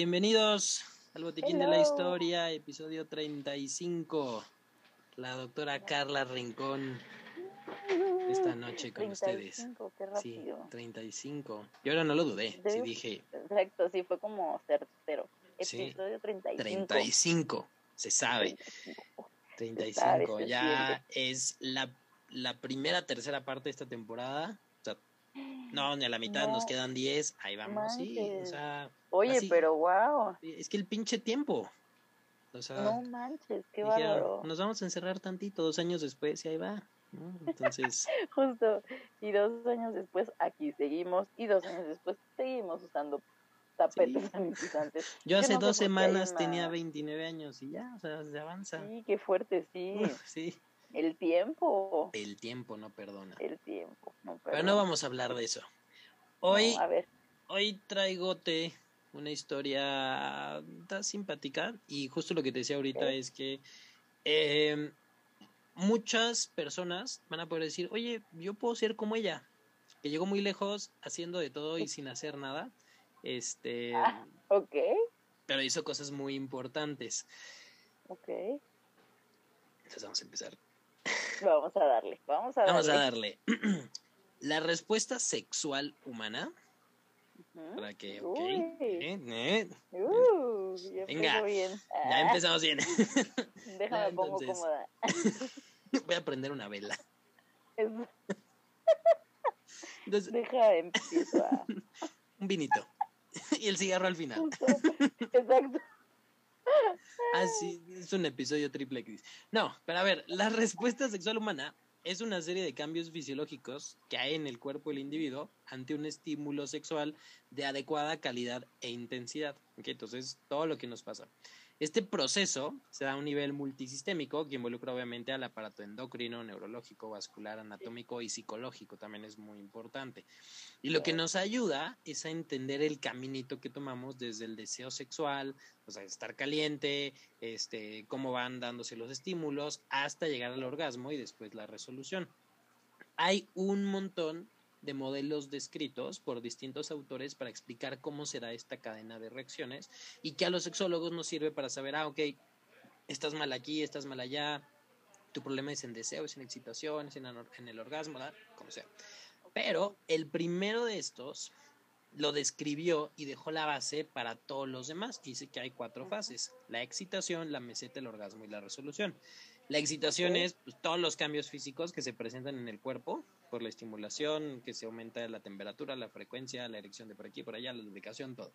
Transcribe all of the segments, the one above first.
Bienvenidos al Botiquín de la Historia, episodio 35. La doctora Carla Rincón esta noche con 35, ustedes. Qué rápido. Sí, 35. Yo ahora no lo dudé, sí dije. Exacto, sí, fue como certero. Episodio 35. 35, se sabe. 35, ya es la, la primera, tercera parte de esta temporada. No, ni a la mitad, nos quedan 10, ahí vamos, sí, o sea... Oye, pero wow. Es que el pinche tiempo. O sea, no manches, qué bárbaro. Nos vamos a encerrar tantito, dos años después y ahí va. Entonces. Justo. Y dos años después aquí seguimos. Y dos años después seguimos usando tapetes sanitizantes. Yo hace dos semanas tenía 29 años y ya, o sea, se avanza. Sí, qué fuerte, sí. sí. El tiempo. El tiempo no perdona. El tiempo no perdona. Pero no vamos a hablar de eso. Hoy, a ver. hoy traigote una historia tan simpática y justo lo que te decía ahorita es que eh, muchas personas van a poder decir, oye, yo puedo ser como ella, que llegó muy lejos haciendo de todo y sin hacer nada. Este. Ah, ok. Pero hizo cosas muy importantes. Ok. Entonces vamos a empezar. Vamos a darle, vamos a darle. Vamos a darle. La respuesta sexual humana para que, ok. Eh, eh. Uh, Venga, bien. ya Ah, empezamos bien. Déjame pongo Entonces. cómoda. Voy a prender una vela. Entonces, Deja, empiezo a... un vinito. y el cigarro al final. Exacto. Así, es un episodio triple X. No, pero a ver, la respuesta sexual humana es una serie de cambios fisiológicos que hay en el cuerpo del individuo ante un estímulo sexual de adecuada calidad e intensidad. ¿ok? Entonces, todo lo que nos pasa. Este proceso se da a un nivel multisistémico que involucra obviamente al aparato endocrino, neurológico, vascular, anatómico y psicológico, también es muy importante. Y lo que nos ayuda es a entender el caminito que tomamos desde el deseo sexual, o sea, estar caliente, este, cómo van dándose los estímulos, hasta llegar al orgasmo y después la resolución. Hay un montón de modelos descritos por distintos autores para explicar cómo se da esta cadena de reacciones y que a los sexólogos nos sirve para saber, ah, ok, estás mal aquí, estás mal allá, tu problema es en deseo, es en excitación, es en, el orgasmo, ¿verdad? como sea. Pero el primero de estos lo describió y dejó la base para todos los demás. Dice que hay cuatro fases, la excitación, la meseta, el orgasmo y la resolución. La excitación es pues, todos los cambios físicos que se presentan en el cuerpo por la estimulación, que se aumenta la temperatura, la frecuencia, la erección de por aquí, por allá, la lubricación, todo.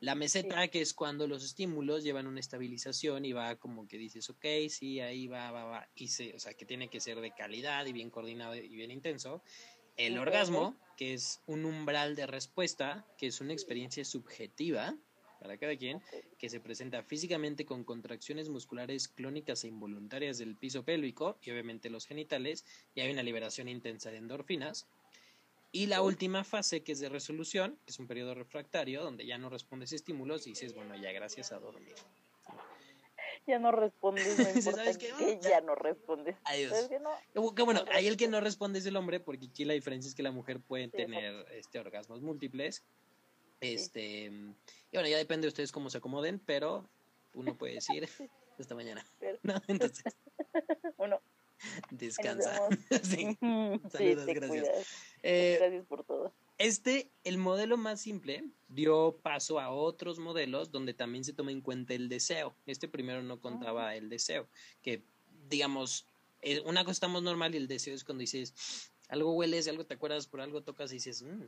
La meseta, que es cuando los estímulos llevan una estabilización y va como que dices, ok, sí, ahí va, va, va, y se, o sea, que tiene que ser de calidad y bien coordinado y bien intenso. El orgasmo, que es un umbral de respuesta, que es una experiencia subjetiva para cada quien, que se presenta físicamente con contracciones musculares clónicas e involuntarias del piso pélvico y obviamente los genitales, y hay una liberación intensa de endorfinas. Y la última fase, que es de resolución, que es un periodo refractario, donde ya no respondes estímulos y dices, bueno, ya gracias a dormir. Ya no respondes, no Sí, importa ¿sabes que qué? ya no respondes. Adiós. ¿Sabes qué? No, Que que bueno, No ahí el que no responde es el hombre, porque aquí la diferencia es que la mujer puede Sí, tener este, orgasmos múltiples. Este, y bueno, ya depende de ustedes cómo se acomoden, pero uno puede decir hasta mañana. No, entonces, uno. descansa. Sí. sí, Saludos, te gracias. Eh, Gracias por todo. Este, el modelo más simple, dio paso a otros modelos donde también se toma en cuenta el deseo. Este primero no contaba el deseo, que digamos, eh, una cosa estamos normal y el deseo es cuando dices, algo hueles, algo te acuerdas, por algo tocas y dices, "Mm",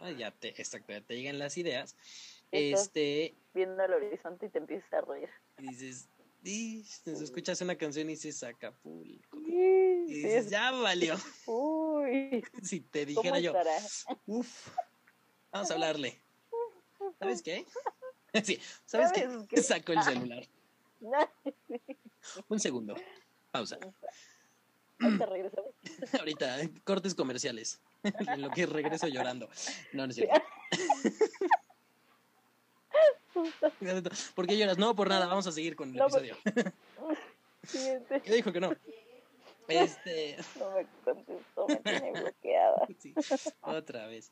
ah, ya te, exacto, ya te llegan las ideas. Estás- Este, viendo al horizonte y te empiezas a reír. y dices, y escuchas una canción y dices Acapulco. Y dices, es- ya valió. Uy, Si te ¿cómo dijera yo, estará? Uf, vamos a hablarle. ¿Sabes qué? Sí, ¿sabes qué? ¿Sabes qué? Saco el celular. Un segundo. Pausa. Ahorita regresamos. Ahorita, eh, cortes comerciales. En lo que regreso llorando. No, no es cierto. ¿Por qué lloras? No, por nada. Vamos a seguir con el No, pues- episodio. Siguiente. Yo dijo que no. Este. No me contestó, me tiene bloqueada. sí, otra vez.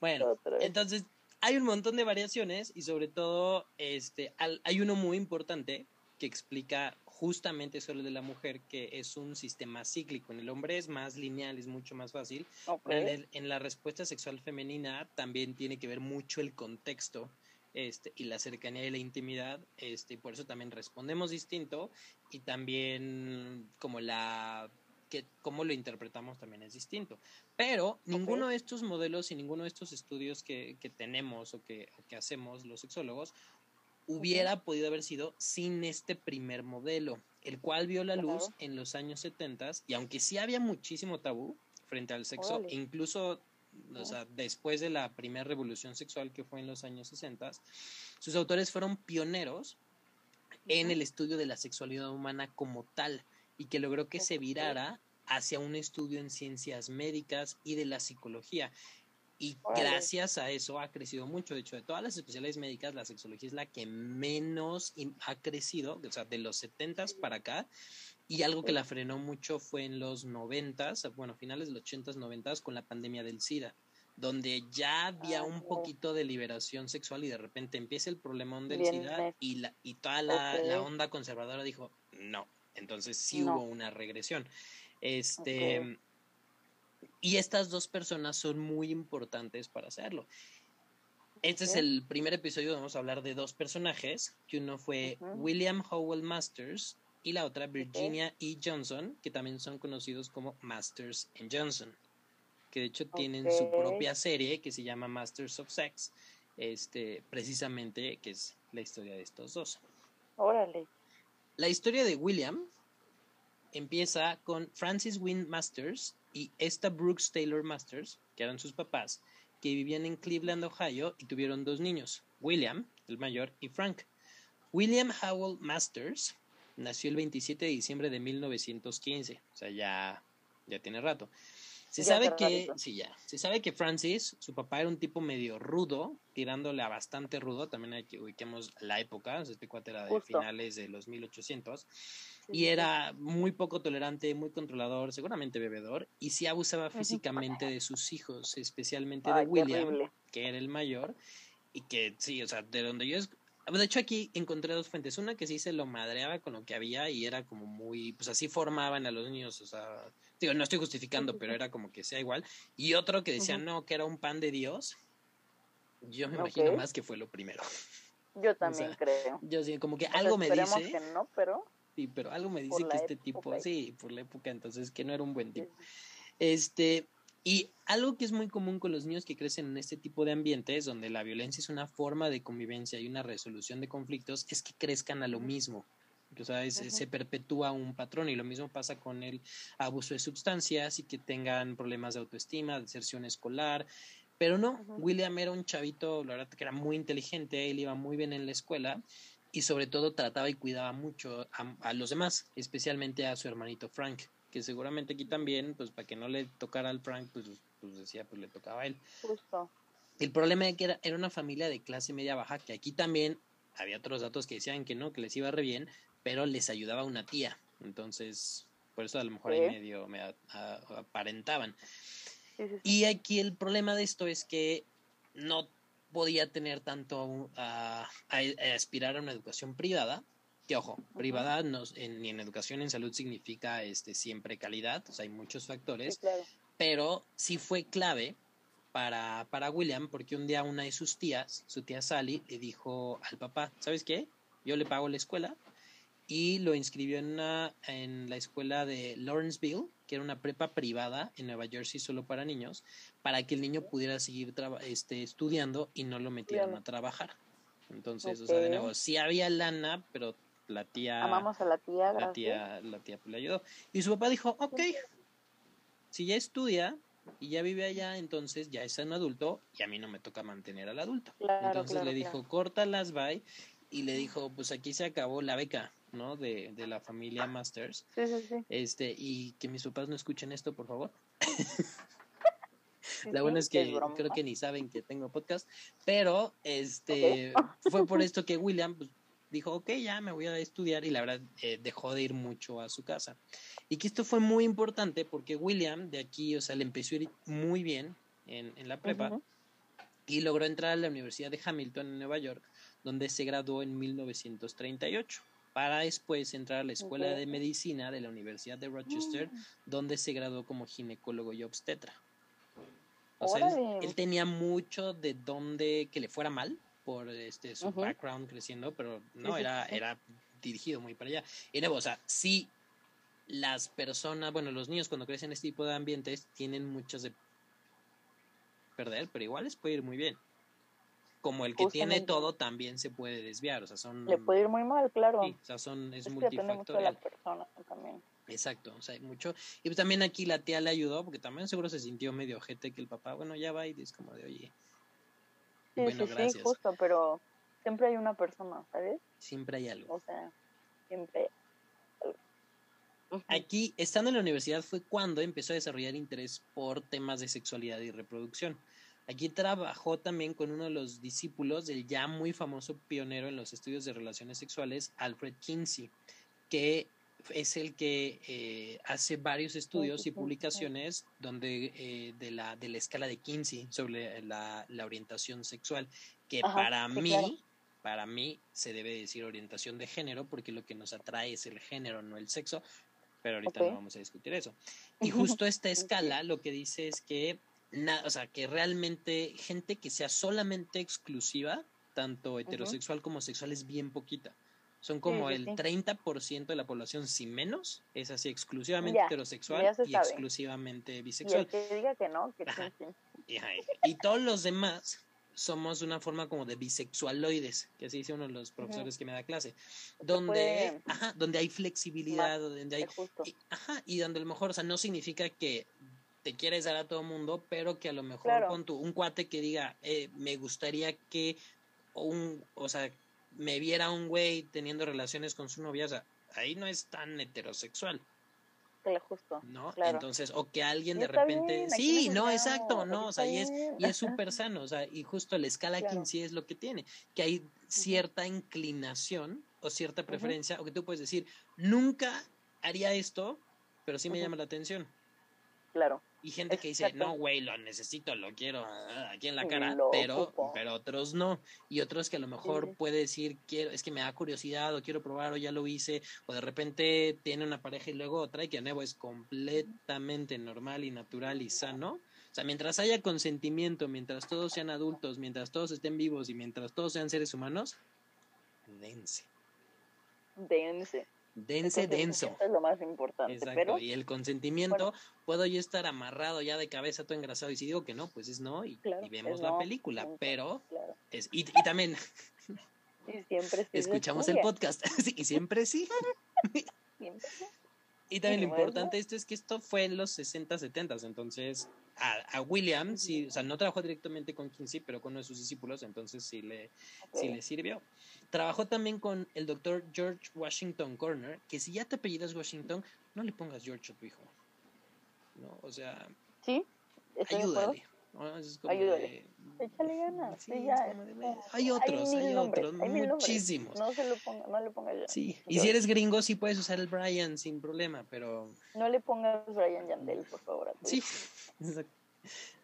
Bueno, Otra vez. entonces, hay un montón de variaciones y sobre todo este, hay uno muy importante que explica justamente solo de la mujer, que es un sistema cíclico. En el hombre es más lineal, es mucho más fácil. En, la respuesta sexual femenina también tiene que ver mucho el contexto este, y la cercanía y la intimidad, este, por eso también respondemos distinto y también como la que cómo lo interpretamos también es distinto. Pero ninguno de estos modelos y ninguno de estos estudios que, que tenemos o que, que, hacemos los sexólogos hubiera podido haber sido sin este primer modelo, el cual vio la luz en los años 70 y aunque sí había muchísimo tabú frente al sexo, incluso o sea, después de la primera revolución sexual que fue en los años 60, sus autores fueron pioneros en el estudio de la sexualidad humana como tal y que logró que se virara hacia un estudio en ciencias médicas y de la psicología. Y gracias a eso ha crecido mucho. De hecho, de todas las especialidades médicas, la sexología es la que menos ha crecido, o sea, de los 70 para acá. Y algo que la frenó mucho fue en los 90, bueno, finales de los 80s, 90 con la pandemia del SIDA, donde ya había un poquito de liberación sexual y de repente empieza el problemón del SIDA y, la, y toda la, onda conservadora dijo, no, entonces sí hubo una regresión. Este, Y estas dos personas son muy importantes para hacerlo. Este es el primer episodio donde vamos a hablar de dos personajes, que uno fue William Howell Masters y la otra Virginia E. Johnson, que también son conocidos como Masters and Johnson, que de hecho tienen su propia serie que se llama Masters of Sex, este, precisamente que es la historia de estos dos. Órale. La historia de William empieza con Francis Wynne Masters y esta Brooks Taylor Masters, que eran sus papás, que vivían en Cleveland, Ohio, y tuvieron dos niños, William, el mayor, y Frank. William Howell Masters nació el 27 de diciembre de 1915, o sea, ya, ya tiene rato. Se sabe que, sí, ya, se sabe que Francis, su papá era un tipo medio rudo, tirándole a bastante rudo, también hay que ubiquemos la época, este cuate era de finales de los 1800, y era muy poco tolerante, muy controlador, seguramente bebedor, y sí abusaba físicamente de sus hijos, especialmente de William, que era el mayor, y que sí, o sea, de donde yo de hecho, aquí encontré dos fuentes. Una que sí se lo madreaba con lo que había y era como muy, pues así formaban a los niños, o sea, digo, no estoy justificando, pero era como que sea igual. Y otro que decía, no, que era un pan de Dios. Yo me imagino más que fue lo primero. Yo también creo. Yo sí, como que algo me dice. que no, pero. Sí, pero algo me dice que este tipo, sí, por la época, entonces que no era un buen tipo. Este, y algo que es muy común con los niños que crecen en este tipo de ambientes, donde la violencia es una forma de convivencia y una resolución de conflictos, es que crezcan a lo mismo. O sea, se perpetúa un patrón y lo mismo pasa con el abuso de sustancias y que tengan problemas de autoestima, deserción escolar. Pero no, William era un chavito, la verdad que era muy inteligente, él iba muy bien en la escuela y sobre todo trataba y cuidaba mucho a los demás, especialmente a su hermanito Frank que seguramente aquí también, pues para que no le tocara al Frank, pues, pues decía, pues le tocaba a él. Justo. El problema es que era, era una familia de clase media baja, que aquí también había otros datos que decían que no, que les iba re bien, pero les ayudaba una tía. Entonces, por eso a lo mejor ahí medio me aparentaban. Y aquí el problema de esto es que no podía tener tanto a, aspirar a una educación privada que ojo, privada no, ni en educación en salud significa este, siempre calidad, o sea, hay muchos factores, pero sí fue clave para, para William porque un día una de sus tías, su tía Sally, le dijo al papá, ¿sabes qué? Yo le pago la escuela y lo inscribió en, una, en la escuela de Lawrenceville, que era una prepa privada en Nueva Jersey solo para niños, para que el niño pudiera seguir este, estudiando y no lo metieran a trabajar. Entonces, o sea, de nuevo, sí había lana, pero la tía... Amamos a la tía, La tía, la tía pues, le ayudó. Y su papá dijo, ok, si ya estudia y ya vive allá, entonces ya es un adulto y a mí no me toca mantener al adulto. entonces le dijo, corta las bye y le dijo, pues aquí se acabó la beca, ¿no? De, de la familia Masters. Sí, sí, sí. Este, y que mis papás no escuchen esto, por favor. la buena es que creo que ni saben que tengo podcast, pero este fue por esto que William pues, dijo, ok, ya me voy a estudiar y la verdad eh, dejó de ir mucho a su casa. Y que esto fue muy importante porque William de aquí, o sea, le empezó a ir muy bien en, en la prepa. y logró entrar a la Universidad de Hamilton en Nueva York, donde se graduó en 1938, para después entrar a la Escuela de Medicina de la Universidad de Rochester, Mm. donde se graduó como ginecólogo y obstetra. O sea, él, tenía mucho de donde que le fuera mal por este su background creciendo, pero no era era dirigido muy para allá. Y nuevo, o sea, sí las personas, bueno, los niños cuando crecen en este tipo de ambientes tienen muchos de perder, pero igual les puede ir muy bien. Como el que tiene todo también se puede desviar, o sea, son Le puede ir muy mal, claro. sí, o sea, son es, es que depende mucho de la multifactorial. persona también. Exacto, o sea, hay mucho. Y pues también aquí la tía le ayudó, porque también seguro se sintió medio ojete que el papá, bueno, ya va y es como de, oye, Sí, bueno, sí, sí, gracias. justo, pero siempre hay una persona, ¿sabes? Siempre hay algo. O sea, siempre. Aquí, estando en la universidad, fue cuando empezó a desarrollar interés por temas de sexualidad y reproducción. Aquí trabajó también con uno de los discípulos del ya muy famoso pionero en los estudios de relaciones sexuales, Alfred Kinsey, que es el que eh, hace varios estudios y publicaciones donde eh, de la de la escala de Kinsey sobre la, la orientación sexual, que Ajá, para sí, mí claro. para mí se debe decir orientación de género porque lo que nos atrae es el género, no el sexo, pero ahorita no vamos a discutir eso. Y justo esta escala lo que dice es que, na- o sea, que realmente gente que sea solamente exclusiva, tanto heterosexual como sexual, es bien poquita. Son como sí, el sí. 30% de la población, si menos, es así exclusivamente Ya, heterosexual ya y sabe. exclusivamente Y bisexual. que diga que no, que Ajá. Y, y todos los demás somos una forma como de bisexualoides, que así dice uno de los profesores que me da clase, donde, ajá, donde hay flexibilidad, donde hay, y, ajá, y donde a lo mejor, o sea, no significa que te quieres dar a todo mundo, pero que a lo mejor Claro. con tu, un cuate que diga, eh, me gustaría que un, o sea, me viera un güey teniendo relaciones con su novia, o sea, ahí no es tan heterosexual. Justo. ¿no? Claro. Entonces, o que alguien de repente, bien, sí, no exacto, no, o sea, y es, y es súper sano, o sea, y justo la escala Claro. 15 es lo que tiene, que hay cierta inclinación o cierta preferencia, o que tú puedes decir, nunca haría esto, pero sí me llama la atención. Claro. Y gente que dice, no, güey, lo necesito, lo quiero ah, aquí en la cara, lo pero, ocupo. pero otros no. Y otros que a lo mejor sí. puede decir, quiero, es que me da curiosidad, o quiero probar, o ya lo hice, o de repente tiene una pareja y luego otra, y que de nuevo es completamente normal y natural y sano. O sea, mientras haya consentimiento, mientras todos sean adultos, mientras todos estén vivos y mientras todos sean seres humanos, dense. Dense. Dense, Entonces, denso. Eso es lo más importante. Exacto, Pero y el consentimiento, bueno. puedo yo estar amarrado ya de cabeza todo engrasado y si digo que no, pues es no y, Claro, y vemos la no, película, pero claro. es y, y también Y siempre sí escuchamos el podcast sí, y siempre sí. Siempre. Y también lo importante de esto es que esto fue en los 60, 70, entonces a, a William, sí, o sea, no trabajó directamente con Kinsey, pero con uno de sus discípulos, entonces sí le, sí le sirvió. Trabajó también con el doctor George Washington Corner, que si ya te apellidas Washington, no le pongas George a tu hijo. ¿No? O sea, Sí, ayúdale. ¿No? Es como Ayúdale. de- Échale ganas. Sí, Sí, es ya. como de, es "Ve, como- hay otros, hay, nombres, otros, hay muchísimos. No se lo ponga, no le pongas ya. Sí, y si eres gringo sí puedes usar el Brian sin problema, pero No le pongas Brian Yandel, por favor. A sí,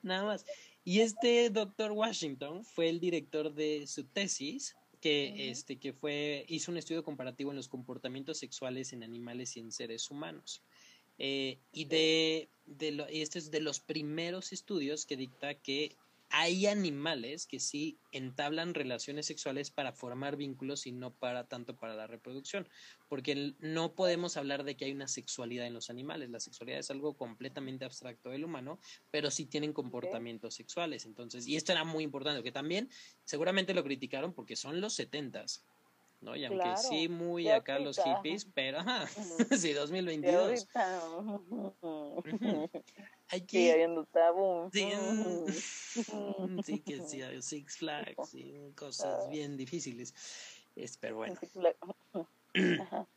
nada más. Y este doctor Washington fue el director de su tesis que este que fue hizo un estudio comparativo en los comportamientos sexuales en animales y en seres humanos. Eh, y de, de lo- y este es de los primeros estudios que dicta que hay animales que sí entablan relaciones sexuales para formar vínculos y no para tanto para la reproducción, porque no podemos hablar de que hay una sexualidad en los animales, la sexualidad es algo completamente abstracto del humano, pero sí tienen comportamientos sexuales, entonces, y esto era muy importante, que también seguramente lo criticaron porque son los setentas, ¿no? Y aunque Claro, sí muy acá los hippies, pero ajá, sí, Y 2022. ahorita. Hay que Sigue habiendo tabú. Sí, sí, que sí, hay Six Flags y cosas Ah. bien difíciles. Es, pero bueno.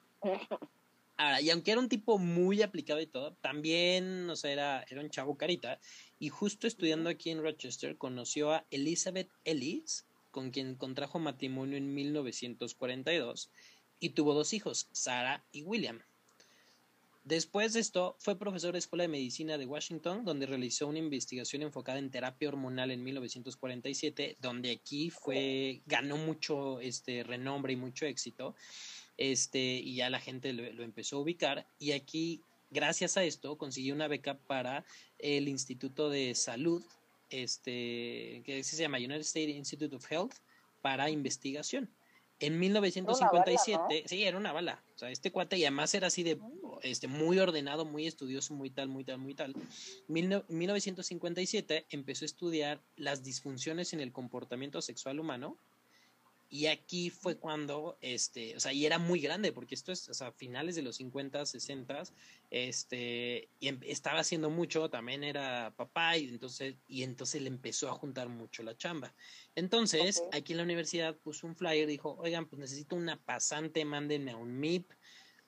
Ahora, y aunque era un tipo muy aplicado y todo, también, o sea, era, era un chavo carita. Y justo estudiando aquí en Rochester, conoció a Elizabeth Ellis, con quien contrajo matrimonio en 1942, y tuvo dos hijos, Sarah y William. Después de esto, fue profesor de Escuela de Medicina de Washington, donde realizó una investigación enfocada en terapia hormonal en 1947, donde aquí fue, ganó mucho este renombre y mucho éxito. Este, y ya la gente lo, lo empezó a ubicar. Y aquí, gracias a esto, consiguió una beca para el Instituto de Salud, este, que se llama United States Institute of Health, para investigación. En 1957, Era una bala, sí, era una bala. O sea, este cuate y además era así de este muy ordenado, muy estudioso, muy tal, muy tal, muy tal. No- 1957 empezó a estudiar las disfunciones en el comportamiento sexual humano y aquí fue cuando este, o sea, y era muy grande porque esto es, o sea, finales de los 50, 60, este, y em- estaba haciendo mucho, también era papá y entonces y entonces le empezó a juntar mucho la chamba. Entonces, aquí en la universidad puso un flyer, dijo, oigan, pues necesito una pasante, mándenme a un MIP,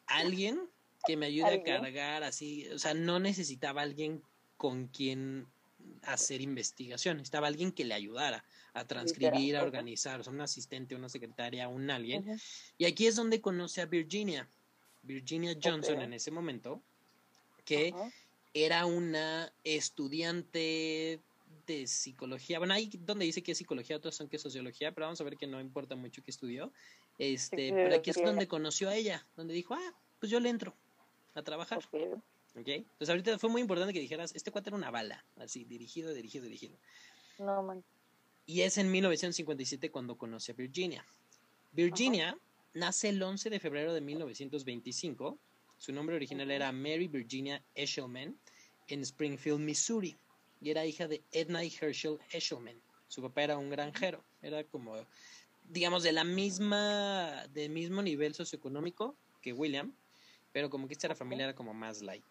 alguien que me ayude a cargar así, o sea, no necesitaba alguien con quien hacer investigación, necesitaba alguien que le ayudara a transcribir, a organizar, o sea, un asistente, una secretaria, un alguien. Y aquí es donde conoce a Virginia, Virginia Johnson en ese momento, que era una estudiante de psicología. Bueno, ahí donde dice que es psicología, otros son que es sociología, pero vamos a ver que no importa mucho que estudió. Este, Sí, pero aquí es donde conoció a ella, donde dijo, ah, pues yo le entro a trabajar. Entonces ahorita fue muy importante que dijeras, este cuate era una bala, así, dirigido, dirigido, dirigido. No, man. Y es en 1957 cuando conoce a Virginia. Virginia nace el 11 de febrero de 1925. Su nombre original era Mary Virginia Eshelman en Springfield, Missouri. Y era hija de Edna y Herschel Eshelman. Su papá era un granjero. Era como, digamos, de la misma, del mismo nivel socioeconómico que William. Pero como que esta era familia era como más light.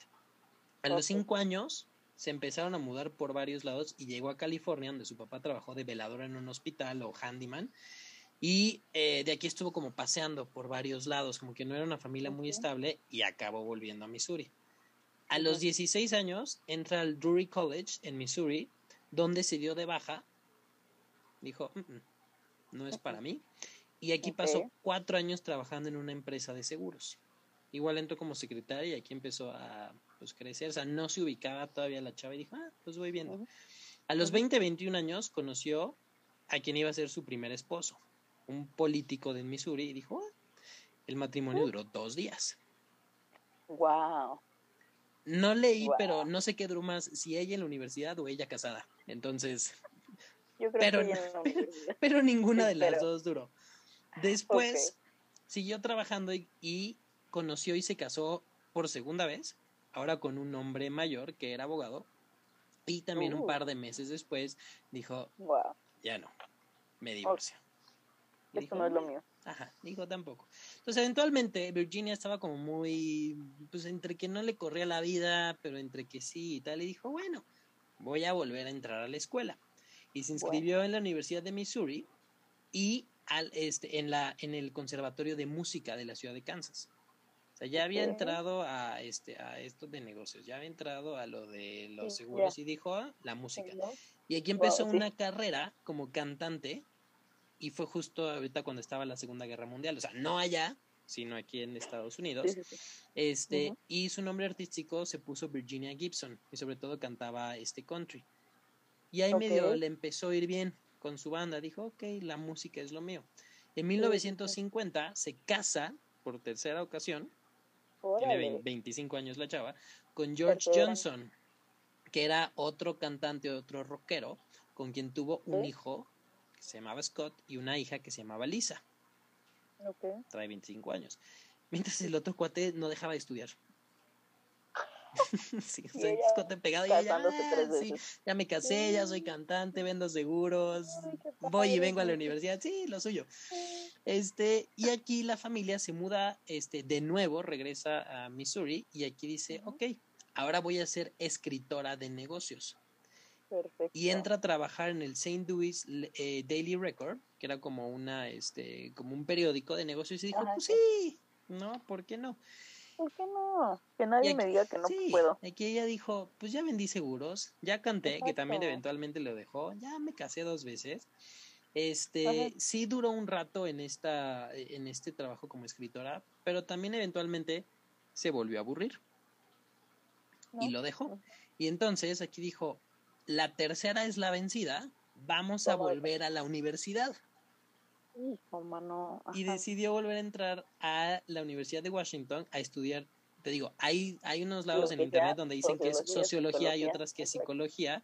A los cinco años se empezaron a mudar por varios lados y llegó a California, donde su papá trabajó de velador en un hospital o handyman. Y eh, de aquí estuvo como paseando por varios lados, como que no era una familia muy estable y acabó volviendo a Missouri. A los 16 años entra al Drury College en Missouri, donde se dio de baja. Dijo, "Mm, mm, no es para mí. Y aquí pasó cuatro años trabajando en una empresa de seguros. Igual entró como secretaria y aquí empezó a pues, crecer. O sea, no se ubicaba todavía la chava y dijo, ah, pues voy viendo. A los Ujú. 20, 21 años conoció a quien iba a ser su primer esposo, un político de Missouri, y dijo, "Ah". el matrimonio duró dos días. Wow. No leí, pero no sé qué duró más, si ella en la universidad o ella casada. Entonces, Yo creo Pero que no- pero ninguna de las Pero- dos duró. Después siguió trabajando y, y conoció y se casó por segunda vez, ahora con un hombre mayor que era abogado. Y también un Uh. par de meses después dijo, Wow. ya no, me divorcio. Y Esto no es lo mío. Ajá, dijo tampoco. Entonces, eventualmente, Virginia estaba como muy, pues entre que no le corría la vida, pero entre que sí y tal, y dijo, bueno, voy a volver a entrar a la escuela. Y se Bueno. inscribió en la Universidad de Missouri y al, este, en, la, en el Conservatorio de Música de la ciudad de Kansas. Sea, ya había entrado a, este, a esto de negocios, ya había entrado a lo de los Sí, seguros ya. y dijo, "Ah, la música. Y aquí empezó Wow, sí. una carrera como cantante y fue justo ahorita cuando estaba la Segunda Guerra Mundial, o sea, no allá, sino aquí en Estados Unidos. Sí. Este, Ujú. y su nombre artístico se puso Virginia Gibson y sobre todo cantaba este country. Y ahí medio Ok. le empezó a ir bien con su banda, dijo, ok, la música es lo mío. En 1950 se casa por tercera ocasión, Órale. 20 25 años la chava, con George. Johnson, que era otro cantante, otro rockero, con quien tuvo un hijo que se llamaba Scott y una hija que se llamaba Lisa, trae 25 años. Mientras el otro cuate no dejaba de estudiar. sí, o sea, Scott pegado y ella, "Ah, sí, ya me casé, ya soy cantante, vendo seguros, Ay, voy y vengo a la universidad, sí, lo suyo. Este, y aquí la familia se muda, este, de nuevo, regresa a Missouri y aquí dice, ok, ahora voy a ser escritora de negocios. Perfecto. Y entra a trabajar en el St. Louis eh, Daily Record, que era como una, este, como un periódico de negocios y dijo, Ajá, pues sí. sí, no, ¿por qué no? ¿Por qué no? Que nadie me diga que no sí, puedo. Aquí ella dijo, pues ya vendí seguros, ya canté, que también eventualmente lo dejó, ya me casé dos veces. Este, Ajá. sí duró un rato en esta, en este trabajo como escritora, pero también eventualmente se volvió a aburrir. y lo dejó. Y entonces aquí dijo, la tercera es la vencida, vamos a volver a la universidad. Y decidió volver a entrar a la Universidad de Washington a estudiar. Te digo, hay, hay unos lados en internet donde dicen que es sociología y otras que es psicología.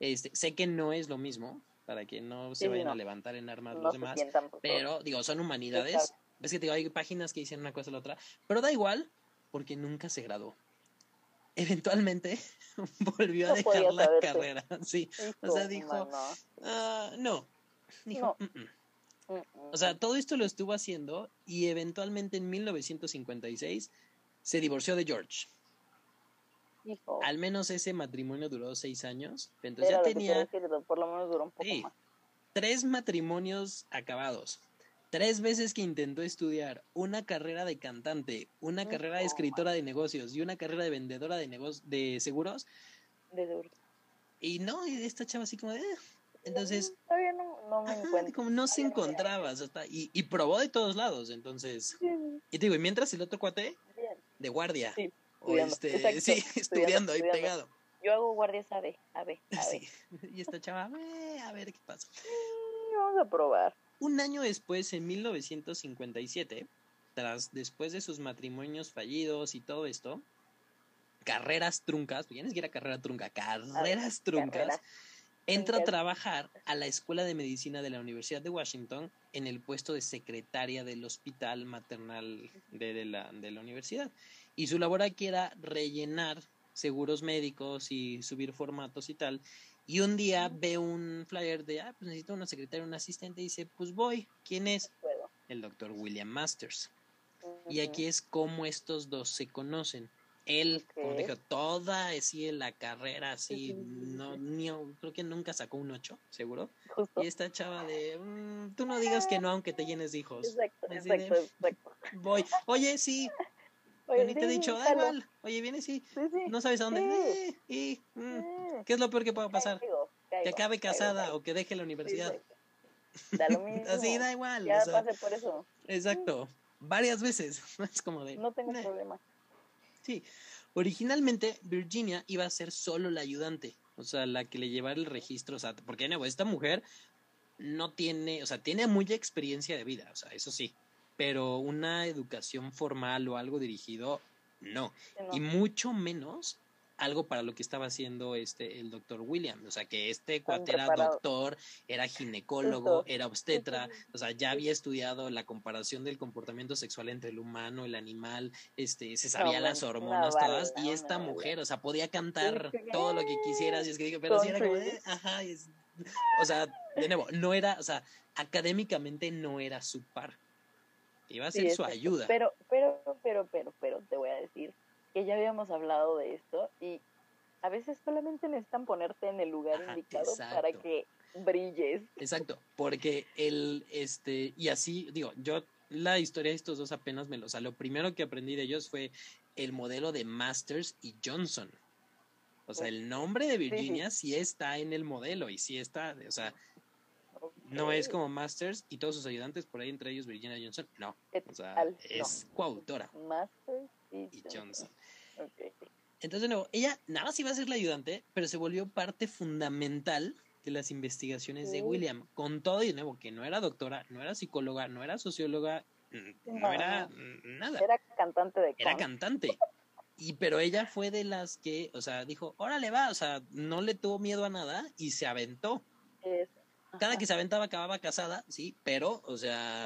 Este, sé que no es lo mismo, para que no se vayan a levantar en armas los demás. Pero, digo, son humanidades. Ves que te digo, hay páginas que dicen una cosa o la otra. Pero da igual, porque nunca se graduó. Eventualmente volvió a dejar la carrera. Sí. o sea, dijo, no. Ah, no. Dijo, o sea, todo esto lo estuvo haciendo y eventualmente en 1956 se divorció de George. Al menos ese matrimonio duró seis años. Entonces ya tenía. por lo menos duró un poco más. Tres matrimonios acabados. Tres veces que intentó estudiar una carrera de cantante, una carrera de escritora de negocios y una carrera de vendedora de, de seguros. De seguros. Y no, y esta chava así como de, eh, entonces. Todavía no, me encuentro. Como no se encontraba. y, y, probó de todos lados. Entonces. Y te digo, y mientras el otro cuate. De guardia. Sí, o este, sí, estudiando, ahí pegado. Yo hago guardias a ver, a ver. Sí. Y esta chava, a ver qué pasa. Vamos a probar. Un año después, en 1957, tras después de sus matrimonios fallidos y todo esto, carreras truncas, ya ni siquiera carrera trunca, carreras truncas, entra a trabajar a la Escuela de Medicina de la Universidad de Washington en el puesto de secretaria del hospital maternal de, la, de la universidad. Y su labor aquí era rellenar seguros médicos y subir formatos y tal. Y un día ve un flyer de, ah, pues necesito una secretaria, un asistente, y dice, pues voy. ¿Quién es? El doctor William Masters. Y aquí es cómo estos dos se conocen él, como dijo, toda así la carrera, así, no, ni, creo que nunca sacó un 8, seguro. Y esta chava de, mm, tú no digas que no aunque te llenes de hijos. Exacto, exacto, exacto. Voy, oye, sí. Oye, te he dicho, da igual. Oye, viene, sí. No sabes a dónde. Eh, y, mm, ¿Qué es lo peor que pueda pasar? que acabe casada o que deje la universidad. Da lo mismo. Así da igual. Ya pasé por eso. Exacto. Varias veces. Es como de. No tengo problema. Sí, originalmente Virginia iba a ser solo la ayudante, o sea, la que le llevara el registro, o sea, porque esta mujer no tiene, o sea, tiene mucha experiencia de vida, o sea, eso sí, pero una educación formal o algo dirigido, no. Y mucho menos algo para lo que estaba haciendo este el doctor William, o sea que este cuate era doctor, era ginecólogo, era obstetra, o sea, ya había estudiado la comparación del comportamiento sexual entre el humano, el animal, este, se sabía las hormonas todas, y esta mujer, o sea, podía cantar todo lo que quisiera, y es que digo, pero si era como ajá, o sea, de nuevo, no era, o sea, académicamente no era su par. Iba a ser su ayuda. Pero, pero, pero, pero, pero, te voy a decir, que ya habíamos hablado de esto y a veces solamente necesitan ponerte en el lugar indicado para que brilles. Exacto, porque el, este, y así, digo, yo la historia de estos dos apenas me lo, o lo primero que aprendí de ellos fue el modelo de Masters y Johnson. O sea, el nombre de Virginia sí, está en el modelo y sí está, o sea, no es como Masters y todos sus ayudantes, por ahí entre ellos Virginia Johnson, no. O sea, es coautora. Masters y, Johnson. Entonces, de nuevo, ella nada más iba a ser la ayudante, pero se volvió parte fundamental de las investigaciones de William. Con todo y de nuevo, que no era doctora, no era psicóloga, no era socióloga, no, era nada. Era cantante de Era cantante. Y pero ella fue de las que, o sea, dijo, órale va, o sea, no le tuvo miedo a nada y se aventó. Cada que se aventaba acababa casada, sí, pero, o sea,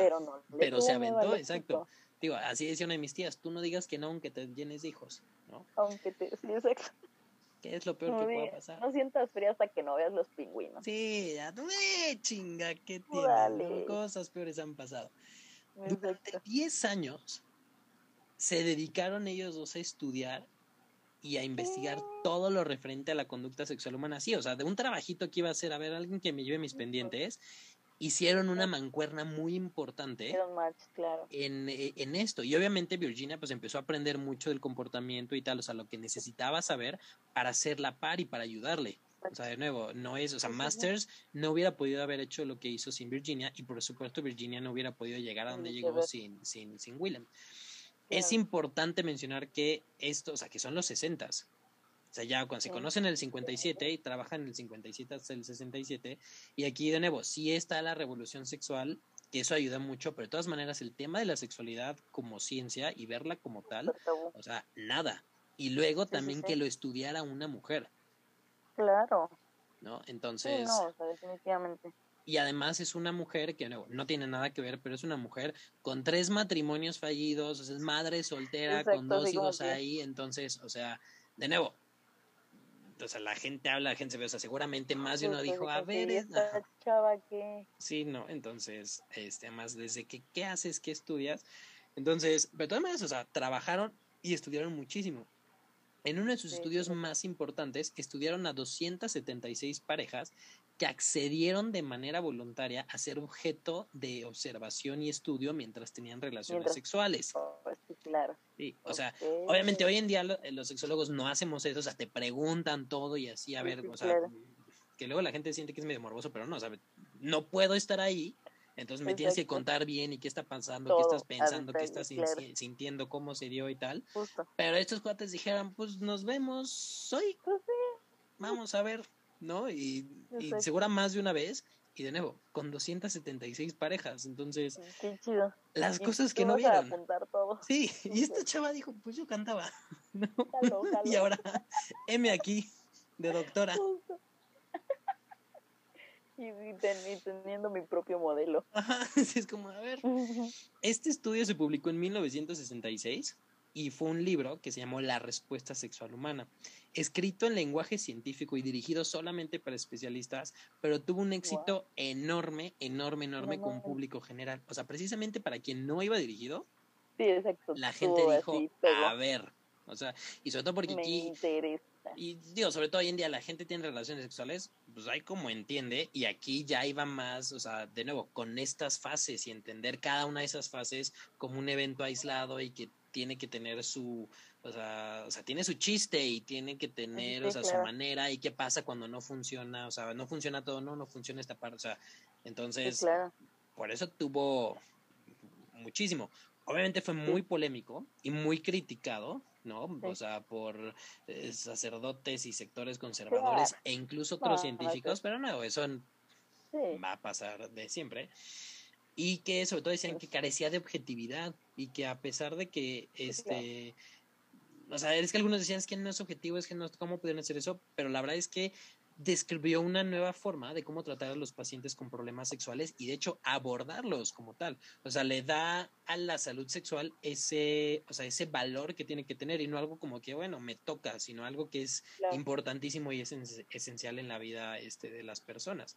pero, se aventó, exacto. Digo, así decía una de mis tías, tú no digas que no aunque te llenes de hijos, ¿no? Aunque te, sí, exacto. ¿Qué es lo peor que puede pasar? No sientas frío hasta que no veas los pingüinos. Sí, ya, eh, chinga, qué tiene. Cosas peores han pasado. Durante 10 años se dedicaron ellos dos a estudiar y a investigar todo lo referente a la conducta sexual humana. Sí, o sea, de un trabajito que iba a hacer, a ver, alguien que me lleve mis pendientes, hicieron una mancuerna muy importante claro. en, eh, en, esto. Y obviamente Virginia pues empezó a aprender mucho del comportamiento y tal, o sea, lo que necesitaba saber para hacer la par y para ayudarle. O sea, de nuevo, no es, o sea, Masters no hubiera podido haber hecho lo que hizo sin Virginia y por supuesto Virginia no hubiera podido llegar a donde llegó sin, sin, sin Willem. Es importante mencionar que esto, o sea, que son los sesentas. O sea, ya cuando se conocen en el 57 y trabajan en el 57 hasta el 67, y aquí de nuevo, sí está la revolución sexual, que eso ayuda mucho, pero de todas maneras el tema de la sexualidad como ciencia y verla como tal, o sea, nada. Y luego también que lo estudiara una mujer. Claro. ¿No? Entonces... no, definitivamente. Y además es una mujer que no, no, tiene nada que ver, pero es una mujer con tres matrimonios fallidos, o sea, es madre soltera, con dos hijos ahí, entonces, o sea, de nuevo, o sea, la gente habla, la gente se ve, o sea, seguramente más de uno dijo, a ver, esta chava que... Sí, no, entonces, este, además, desde que, ¿qué haces? ¿Qué estudias? Entonces, pero de todas maneras, o sea, trabajaron y estudiaron muchísimo. En uno de sus estudios más importantes, estudiaron a 276 parejas que accedieron de manera voluntaria a ser objeto de observación y estudio mientras tenían relaciones sexuales. Pues sí, claro. Sí, o sea, obviamente hoy en día los sexólogos no hacemos eso, o sea, te preguntan todo y así, a ver, o sea, que luego la gente siente que es medio morboso, pero no, o sea, no puedo estar ahí, entonces me tienes que contar bien y qué está pasando, qué estás pensando, qué estás sintiendo, cómo se dio y tal. Pero estos cuates dijeron, pues nos vemos hoy. Pues Vamos a ver ¿no? Y, y segura más de una vez. Y de nuevo, con 276 parejas. Entonces, Qué chido. las cosas que no vieron. Todo. Sí, y esta chava dijo, pues yo cantaba. ¿no? Y ahora, M aquí, de doctora. Y, teniendo mi propio modelo. Ajá, es como, a ver. Este estudio se publicó en 1966 y fue un libro que se llamó La respuesta sexual humana, escrito en lenguaje científico y dirigido solamente para especialistas, pero tuvo un éxito enorme, enorme, enorme con un público general. O sea, precisamente para quien no iba dirigido, sí, exacto. la gente dijo, a ver, o sea, y sobre todo porque aquí... Y digo, sobre todo hoy en día la gente tiene relaciones sexuales, pues hay como entiende, y aquí ya iba más, o sea, de nuevo, con estas fases y entender cada una de esas fases como un evento aislado y que tiene que tener su, o sea, o sea, tiene su chiste y tiene que tener, o sea, su manera y qué pasa cuando no funciona, o sea, no funciona todo, no, no funciona esta parte, o sea, entonces, por eso tuvo muchísimo. Obviamente fue muy polémico y muy criticado, ¿no? O sea, por eh, sacerdotes y sectores conservadores e incluso otros científicos, pero no, eso va a pasar de siempre. Y que sobre todo decían que carecía de objetividad y que a pesar de que este o sea es que algunos decían es que no es objetivo es que no cómo pudieron hacer eso pero la verdad es que describió una nueva forma de cómo tratar a los pacientes con problemas sexuales y de hecho abordarlos como tal. O sea le da a la salud sexual ese o sea ese valor que tiene que tener y no algo como que bueno me toca sino algo que es importantísimo y es esencial en la vida este de las personas.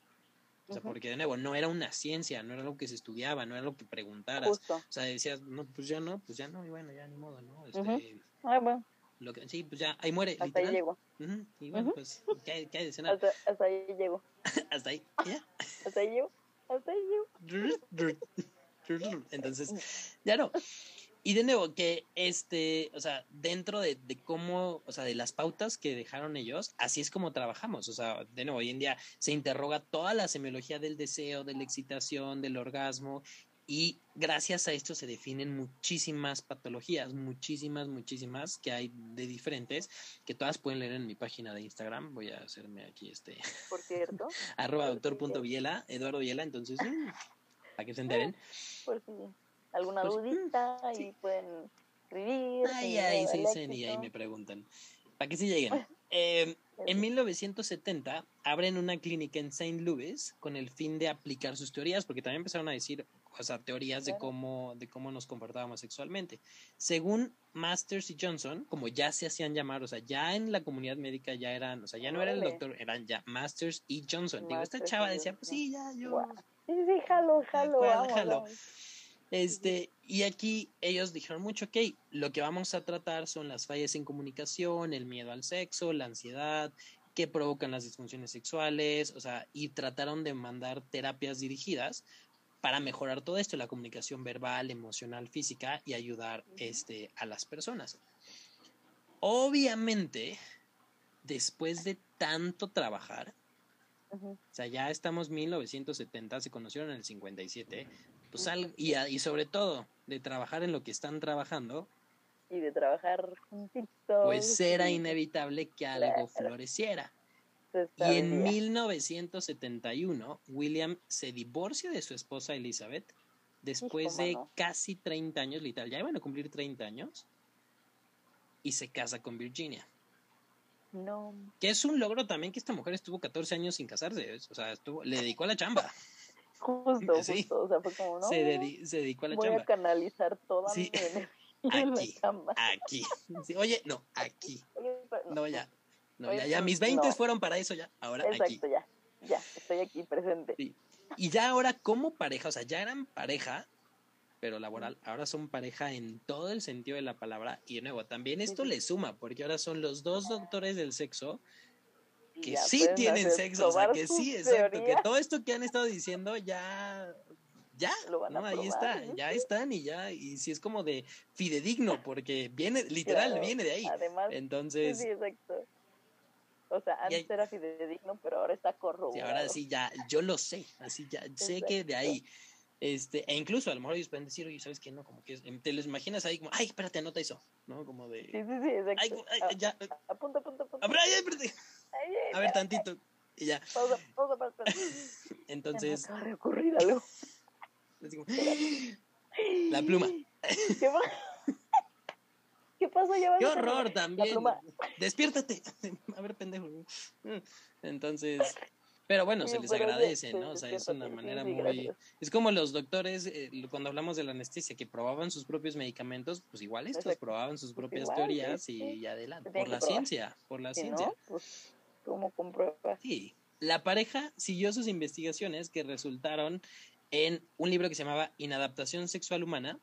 O sea, porque de nuevo, no era una ciencia, no era algo que se estudiaba, no era algo que preguntaras. O sea, decías, no, pues ya no, pues ya no, y bueno, ya ni modo, ¿no? Este, ah, bueno. Lo que, sí, pues ya, ahí muere. Hasta literal. ahí llego. Y bueno, pues, ¿qué hay, qué hay de cenar? Hasta, hasta ahí llego. hasta ahí, ¿ya? hasta ahí. Hasta ahí llego. Entonces, ya no. Y de nuevo, que este, o sea, dentro de, de, cómo, o sea, de las pautas que dejaron ellos, así es como trabajamos. O sea, de nuevo, hoy en día se interroga toda la semiología del deseo, de la excitación, del orgasmo, y gracias a esto se definen muchísimas patologías, muchísimas, muchísimas que hay de diferentes, que todas pueden leer en mi página de Instagram. Voy a hacerme aquí este. Por cierto. arroba doctor Viela, Eduardo Viela, entonces, mm, para que se enteren. Por si alguna pues, dudita mm, y pueden escribir. Ay, ahí se dicen y ahí me preguntan. Para que sí lleguen. Eh, en 1970 abren una clínica en St. Louis con el fin de aplicar sus teorías, porque también empezaron a decir, o sea, teorías de cómo, de cómo nos comportábamos sexualmente. Según Masters y Johnson, como ya se hacían llamar, o sea, ya en la comunidad médica ya eran, o sea, ya no era el doctor, eran ya Masters y Johnson. Digo, esta chava decía, pues sí, ya, yo. Sí, sí, jalo, jalo, jalo. Este, y aquí ellos dijeron mucho, ok, lo que vamos a tratar son las fallas en comunicación, el miedo al sexo, la ansiedad, que provocan las disfunciones sexuales, o sea, y trataron de mandar terapias dirigidas para mejorar todo esto, la comunicación verbal, emocional, física y ayudar este, a las personas. Obviamente, después de tanto trabajar, o sea, ya estamos 1970, se conocieron en el 57, pues y, y sobre todo de trabajar en lo que están trabajando, y de trabajar juntitos. Pues era inevitable que algo floreciera. Y en 1971, William se divorcia de su esposa Elizabeth después de casi 30 años, literal, ya iban a cumplir 30 años, y se casa con Virginia. No. Que es un logro también que esta mujer estuvo 14 años sin casarse, o sea, estuvo, le dedicó a la chamba. Justo, justo, o sea, fue como, no, se, dedicó a la voy chamba. Voy a canalizar toda mi energía aquí, aquí. oye, no, aquí. no, ya. No, ya, ya, mis 20 fueron para eso ya. Ahora Exacto, ya. Ya, estoy aquí presente. Y ya ahora como pareja, o sea, ya eran pareja, pero laboral, ahora son pareja en todo el sentido de la palabra. Y de nuevo, también esto le suma, porque ahora son los dos doctores del sexo que sí tienen sexo, o sea, que sí, exacto, que todo esto que han estado diciendo ya ya, ¿no? ahí está, ya están y ya, y si es como de fidedigno, porque viene, literal, viene de ahí. Además, entonces... Sí, exacto. O sea, antes era fidedigno, pero ahora está corroborado. Sí, ahora sí, ya, yo lo sé, así ya, sé que de ahí. Este, e incluso a lo mejor ellos pueden decir, oye, ¿sabes qué? No, como que te lo imaginas ahí como, ay, espérate, anota eso, ¿no? Como de. Sí, sí, sí, exacto. Ay, ay, ya. Apunta, apunta, apunta. A ver, ay, espérate. a ver, tantito. Y ya. Pausa, pausa, pausa. Entonces. Se me acaba de ocurrir algo. La pluma. ¿Qué, ¿Qué pasó? Qué horror también. Despiértate. A ver, pendejo. Entonces, pero bueno, se les agradece, ¿no? O sea, es una manera muy... Es como los doctores, eh, cuando hablamos de la anestesia, que probaban sus propios medicamentos, pues igual estos probaban sus pues propias teorías y adelante. Por la ciencia, por la ciencia. Pues, ¿Cómo compruebas? Sí. La pareja siguió sus investigaciones que resultaron en un libro que se llamaba Inadaptación Sexual Humana,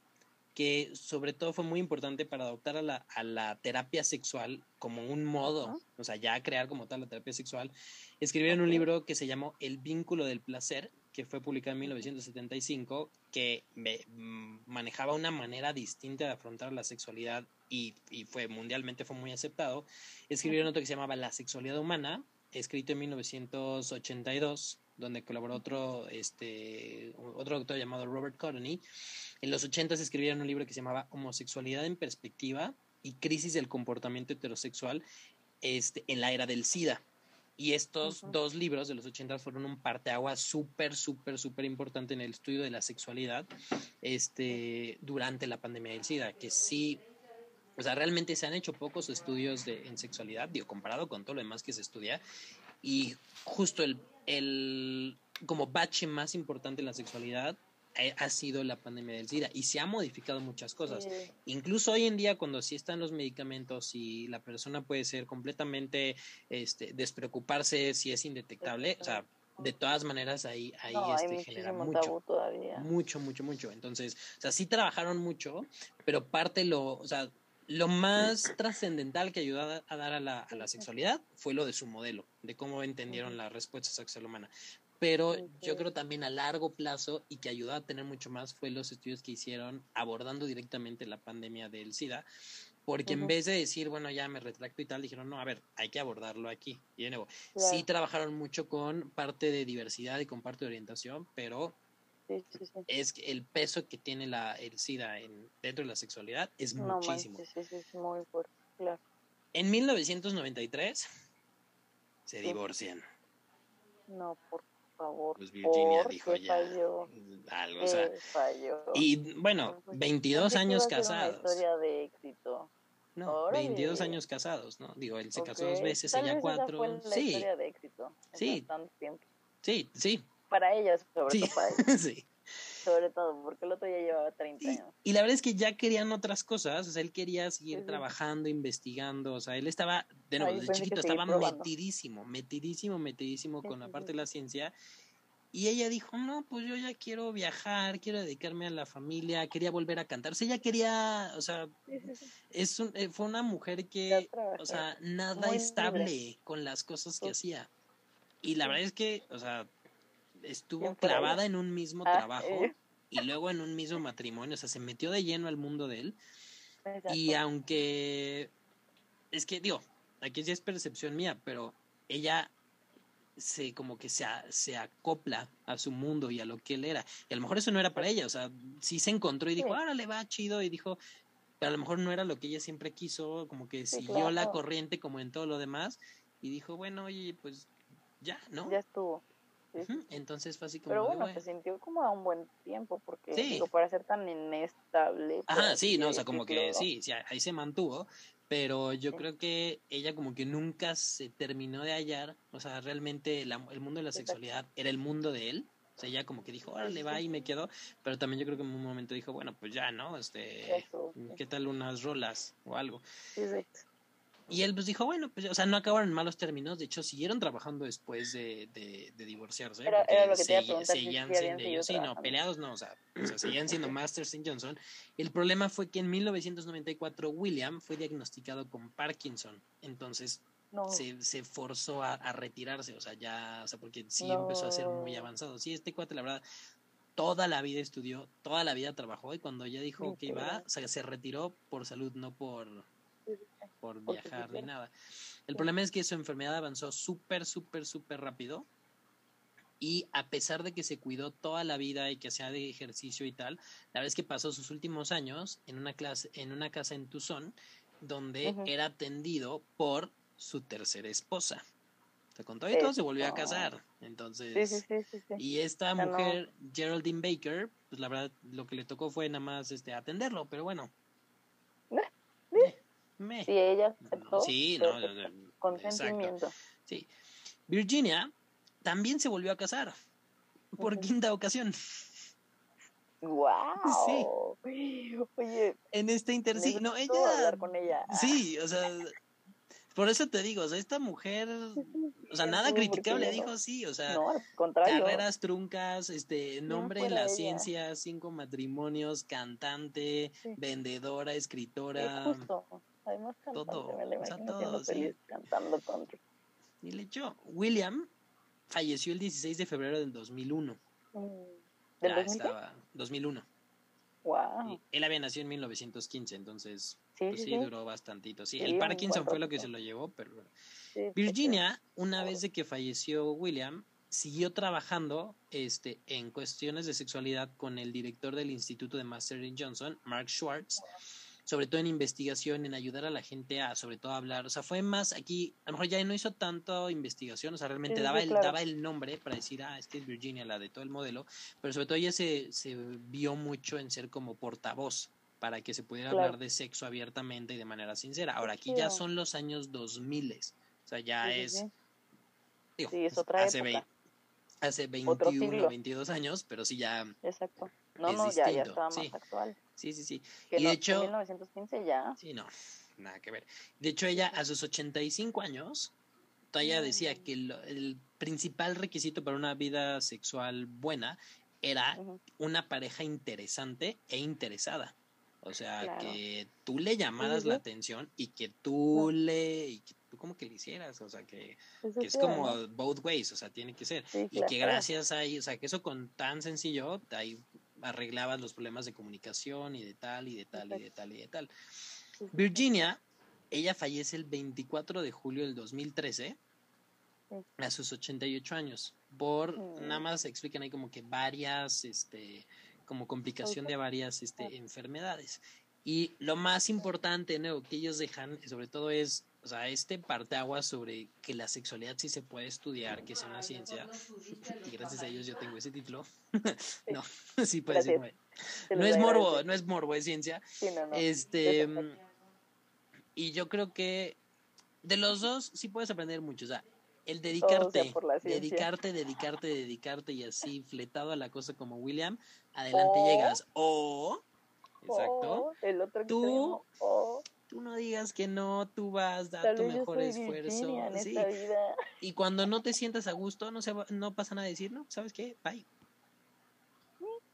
que sobre todo fue muy importante para adoptar a la, a la terapia sexual como un modo, o sea, ya crear como tal la terapia sexual. Escribieron un libro que se llamó El vínculo del placer, que fue publicado en 1975, que mm, manejaba una manera distinta de afrontar la sexualidad y, y fue mundialmente fue muy aceptado. Escribieron otro que se llamaba La sexualidad humana, escrito en 1982 donde colaboró otro, este, otro doctor llamado Robert Courtney. En los 80 escribieron un libro que se llamaba Homosexualidad en perspectiva y crisis del comportamiento heterosexual este, en la era del SIDA. Y estos dos libros de los 80 fueron un parteaguas súper, súper, súper importante en el estudio de la sexualidad este, durante la pandemia del SIDA, que sí, o sea, realmente se han hecho pocos estudios de, en sexualidad, digo, comparado con todo lo demás que se estudia, y justo el el como bache más importante en la sexualidad eh, ha sido la pandemia del SIDA y se ha modificado muchas cosas. Incluso hoy en día cuando sí están los medicamentos y la persona puede ser completamente este despreocuparse si es indetectable, o sea, de todas maneras ahí ahí este genera mucho mucho mucho mucho. Entonces, o sea, sí trabajaron mucho, pero parte lo, o sea, lo más trascendental que ayudó a, dar a la, a la, sexualidad fue lo de su modelo, de cómo entendieron la respuesta sexual humana. Pero yo creo también a largo plazo y que ayudó a tener mucho más fue los estudios que hicieron abordando directamente la pandemia del SIDA, porque en vez de decir, bueno, ya me retracto y tal, dijeron, no, a ver, hay que abordarlo aquí. Y de nuevo, sí trabajaron mucho con parte de diversidad y con parte de orientación, pero es que el peso que tiene la, el SIDA en, dentro de la sexualidad es muchísimo. muy fuerte, claro. En 1993 se divorcian. No, por favor. Pues Virginia dijo ya algo, o sea, y bueno, 22 años casados. Una historia de éxito. No, 22 años casados, ¿no? Digo, él se casó dos veces, ella cuatro. Fue la sí. historia de éxito. Sí. Sí, sí, para ellos, sobre todo para ellos. sí. Sobre todo, porque el otro ya llevaba 30 años. Y, la verdad es que ya querían otras cosas, o sea, él quería seguir trabajando, investigando, o sea, él estaba, de nuevo, desde chiquito estaba metidísimo, metidísimo, metidísimo con la parte de la ciencia. Y ella dijo, no, pues yo ya quiero viajar, quiero dedicarme a la familia, quería volver a cantar. O sea, ella quería, o sea, es un, eh, fue una mujer que, o sea, nada estable con las cosas que hacía. Y la verdad es que, o sea, estuvo clavada en un mismo ah, trabajo eh. y luego en un mismo matrimonio, o sea, se metió de lleno al mundo de él. Y aunque es que digo, aquí ya es percepción mía, pero ella se como que se, se acopla a su mundo y a lo que él era. Y a lo mejor eso no era para ella, o sea, sí se encontró y dijo, ahora le va chido y dijo, pero a lo mejor no era lo que ella siempre quiso, como que siguió la corriente como en todo lo demás y dijo, bueno, oye, pues ya, ¿no? Ya estuvo. Entonces fue así como. Pero bueno, se sintió como a un buen tiempo, porque digo, para ser tan inestable. Ajá, sí, no, o sea, como que sí, sí, ahí se mantuvo, pero yo creo que ella como que nunca se terminó de hallar, o sea, realmente el mundo de la sexualidad era el mundo de él. O sea, ella como que dijo, órale, va y me quedó. Pero también yo creo que en un momento dijo, bueno, pues ya, ¿no? Este, ¿qué tal unas rolas o algo? Exacto. Y él pues dijo, bueno, pues, o sea, no acabaron en malos términos, de hecho siguieron trabajando después de, de, divorciarse. Era, era, lo que te iba a seguían siendo ellos, sí, no, peleados no, o sea, o sea, seguían siendo Masters y Johnson. El problema fue que en 1994 William fue diagnosticado con Parkinson, entonces se, se, forzó a, retirarse, o sea, ya, o sea, porque sí empezó a ser muy avanzado. Sí, este cuate, la verdad, toda la vida estudió, toda la vida trabajó y cuando ya dijo que iba, o sea, se retiró por salud, no por por viajar ni nada. El problema es que su enfermedad avanzó súper, súper, súper rápido. Y a pesar de que se cuidó toda la vida y que hacía de ejercicio y tal, la vez que pasó sus últimos años en una clase, en una casa en Tucson, donde era atendido por su tercera esposa. Se contó y todo se volvió a casar. Entonces, y esta mujer, Geraldine Baker, pues la verdad lo que le tocó fue nada más este atenderlo, pero bueno, si ella aceptó. Sí, no, consentimiento. Sí. Virginia también se volvió a casar por quinta ocasión. Wow. Sí. Oye, en este inter no, ella hablar con ella. Sí, o sea, por eso te digo, o sea, esta mujer, o sea, nada criticable, dijo sí, o sea, carreras truncas, este, nombre en la ciencia, cinco matrimonios, cantante, vendedora, escritora. Además todo, me o sea, todo, sí. cantando country. Y le echó. William falleció el 16 de febrero del 2001. Mm. ¿Del 2000? estaba 2001. Wow. él había nacido en 1915, entonces sí, pues sí, duró bastantito. Sí, el Parkinson fue lo que se lo llevó, pero Virginia, una vez de que falleció William, siguió trabajando este, en cuestiones de sexualidad con el director del Instituto de Master Johnson, Mark Schwartz sobre todo en investigación, en ayudar a la gente a, sobre todo, a hablar. O sea, fue más aquí, a lo mejor ya no hizo tanto investigación, o sea, realmente daba, el, daba el nombre para decir, ah, esta es Virginia, la de todo el modelo, pero sobre todo ella se, se vio mucho en ser como portavoz para que se pudiera hablar de sexo abiertamente y de manera sincera. Ahora, aquí ya son los años 2000, o sea, ya es... Digo, es otra hace, hace 21, 22 años, pero sí ya... Exacto. No, no, ya, ya estaba más actual. Sí, sí, sí. y de hecho... En 1915 ya... Sí, no, nada que ver. De hecho, ella a sus 85 años, todavía decía que el, principal requisito para una vida sexual buena era una pareja interesante e interesada. O sea, que tú le llamaras la atención y que tú le... Y que tú como que le hicieras, o sea, que, que es como both ways, o sea, tiene que ser. y que gracias a, o sea, que eso con tan sencillo, ahí arreglabas los problemas de comunicación y de tal y de tal y de tal y de tal. Virginia, ella fallece el 24 de julio del 2013 a sus 88 años por nada más explican ahí como que varias este como complicación de varias este enfermedades. Y lo más importante ¿no? que ellos dejan sobre todo es o sea, este parteaguas sobre que la sexualidad sí se puede estudiar, que es una ciencia, y gracias a ellos yo tengo ese título. no, sí puede ser. No es morbo, no es morbo, es ciencia. Este, y yo creo que de los dos sí puedes aprender mucho. O sea, el dedicarte, dedicarte, dedicarte, dedicarte y así fletado a la cosa como William, adelante llegas. O, exacto, el otro tú, tú no digas que no, tú vas, da tu mejor esfuerzo. Sí. Y cuando no te sientas a gusto, no, se no pasa nada a decir, no, ¿sabes qué? Bye.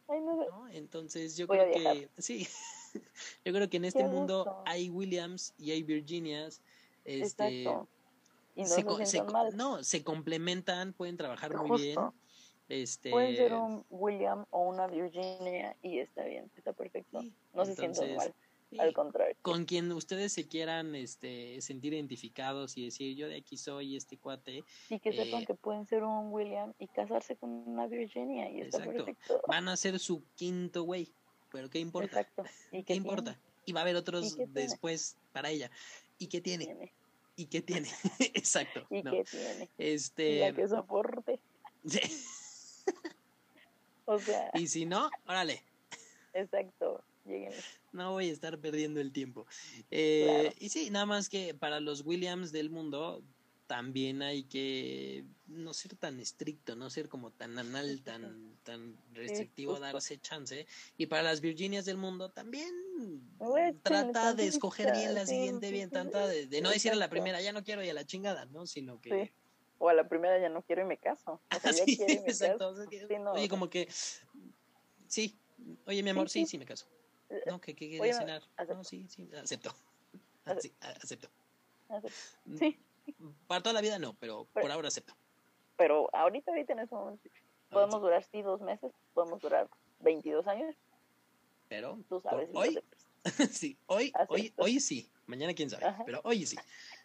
no. Entonces yo creo que, sí, yo creo que en este mundo hay Williams y hay Virginias. Este, Y no se, se, no, se complementan, pueden trabajar muy bien. Este... Pueden ser un William o una Virginia y está bien, está perfecto. No se sienten mal. Al contrario. Con quien ustedes se quieran este, sentir identificados y decir, yo de aquí soy este cuate. Y que sepan eh, que pueden ser un William y casarse con una Virginia y está perfecto. Van a ser su quinto güey, pero ¿qué importa? Exacto. ¿Y qué, importa? y va a haber otros después para ella. ¿Y qué tiene? ¿Y qué tiene? Exacto. ¿Y qué tiene? Este... La que soporte. O sea... Y si no, órale. Exacto. No voy a estar perdiendo el tiempo. Eh, y sí, nada más que para los Williams del mundo también hay que no ser tan estricto, no ser como tan anal, tan, tan restrictivo, darse chance. Y para las Virginias del mundo también trata de escoger bien la siguiente, bien, trata de, no decir a la primera, ya no quiero y a la chingada, ¿no? Sino que... O a la primera ya no quiero y me caso. exacto. Oye, como que, sí, oye mi amor, sí, sí, me caso. No, que, que quería cenar. No, sí, sí, acepto. Sí, acepto. Mm, sí. Para toda la vida no, pero, por ahora acepto. Pero ahorita, ahorita en ese momento, podemos durar sí dos meses, podemos durar 22 años. Pero, tú sabes. Hoy, sí, hoy, hoy, hoy sí. Mañana quién sabe, pero hoy sí.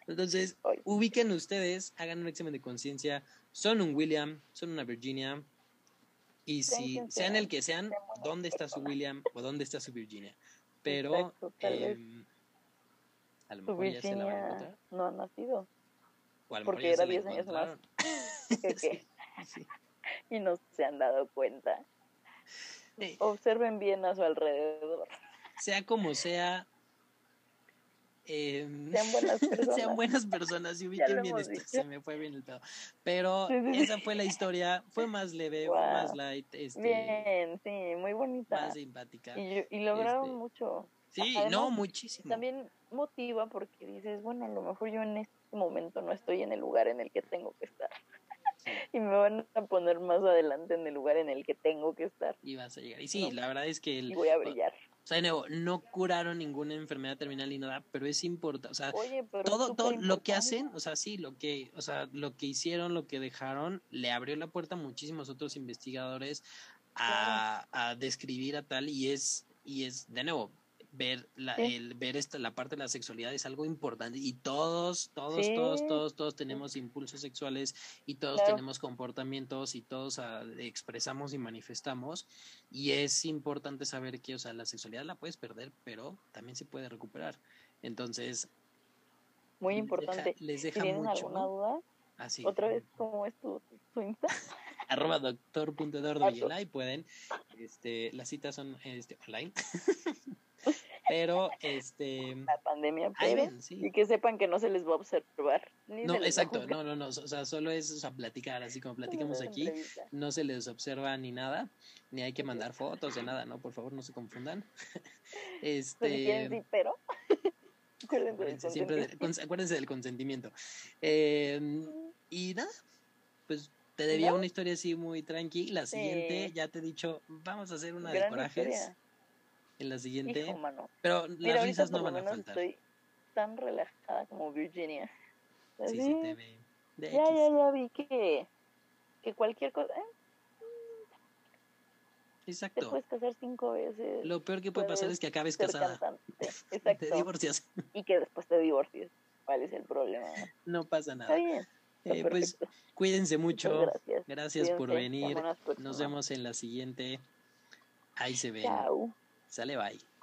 Entonces, ubiquen ustedes, hagan un examen de conciencia. Son un William, son una Virginia, y si sean el que sean, ¿dónde está su William o dónde está su Virginia? Pero eh, a lo mejor ya se la van a encontrar. No ha nacido. O a lo porque era 10 años más. Y no se han dado cuenta. Observen bien a su alrededor. Sea como sea, eh, sean buenas personas. sean buenas personas y ubiquen bien esto. Se me fue bien el pedo. Pero esa fue la historia. Fue más leve, fue más light. Este, bien, sí, muy bonita. Más simpática. Y, y lograron este, mucho. Sí, no, muchísimo. También motiva porque dices, bueno, a lo mejor yo en este momento no estoy en el lugar en el que tengo que estar. y me van a poner más adelante en el lugar en el que tengo que estar. Y vas a llegar. Y sí, la verdad es que... El, y voy a brillar. O sea, de nuevo, no curaron ninguna enfermedad terminal ni nada, pero es importante, o sea, todo, todo lo que hacen, o sea, sí, lo que, o sea, lo que hicieron, lo que dejaron, le abrió la puerta a muchísimos otros investigadores a, a describir a tal y es, y es, de nuevo, ver la, el ver esta la parte de la sexualidad es algo importante y todos todos todos todos todos tenemos impulsos sexuales y todos tenemos comportamientos y todos ah, expresamos y manifestamos. Y es importante saber que o sea la sexualidad la puedes perder pero también se puede recuperar. Entonces muy importante. les deja, mucho alguna duda ah, otra vez cómo es tu, tu Insta arroba doctor.eduardo y pueden este las citas son este online Pero, este. La pandemia Y que sepan que no se les va a observar. no, exacto, no, no, no. O sea, solo es o sea, platicar, así como platicamos aquí. No se les observa ni nada, ni hay que mandar fotos de nada, ¿no? Por favor, no se confundan. este. Sí, pero. acuérdense, siempre de, acuérdense del consentimiento. Eh, y nada, pues te debía una historia así muy tranquila. La siguiente, ya te he dicho, vamos a hacer una de corajes en la siguiente. Pero las risas no van a faltar. Estoy tan relajada como Virginia. Sí, sí, te ve. ya, ya, ya vi que, que cualquier cosa. ¿eh? Exacto. Te puedes casar cinco veces. Lo peor que puede pasar es que acabes casada. Exacto. te divorcias. Y que después te divorcies. ¿Cuál es el problema? No pasa nada. Está bien. Eh, pues cuídense mucho. gracias. Gracias por venir. Nos vemos en la siguiente. Ahí se ve. Chao. Sale, bye.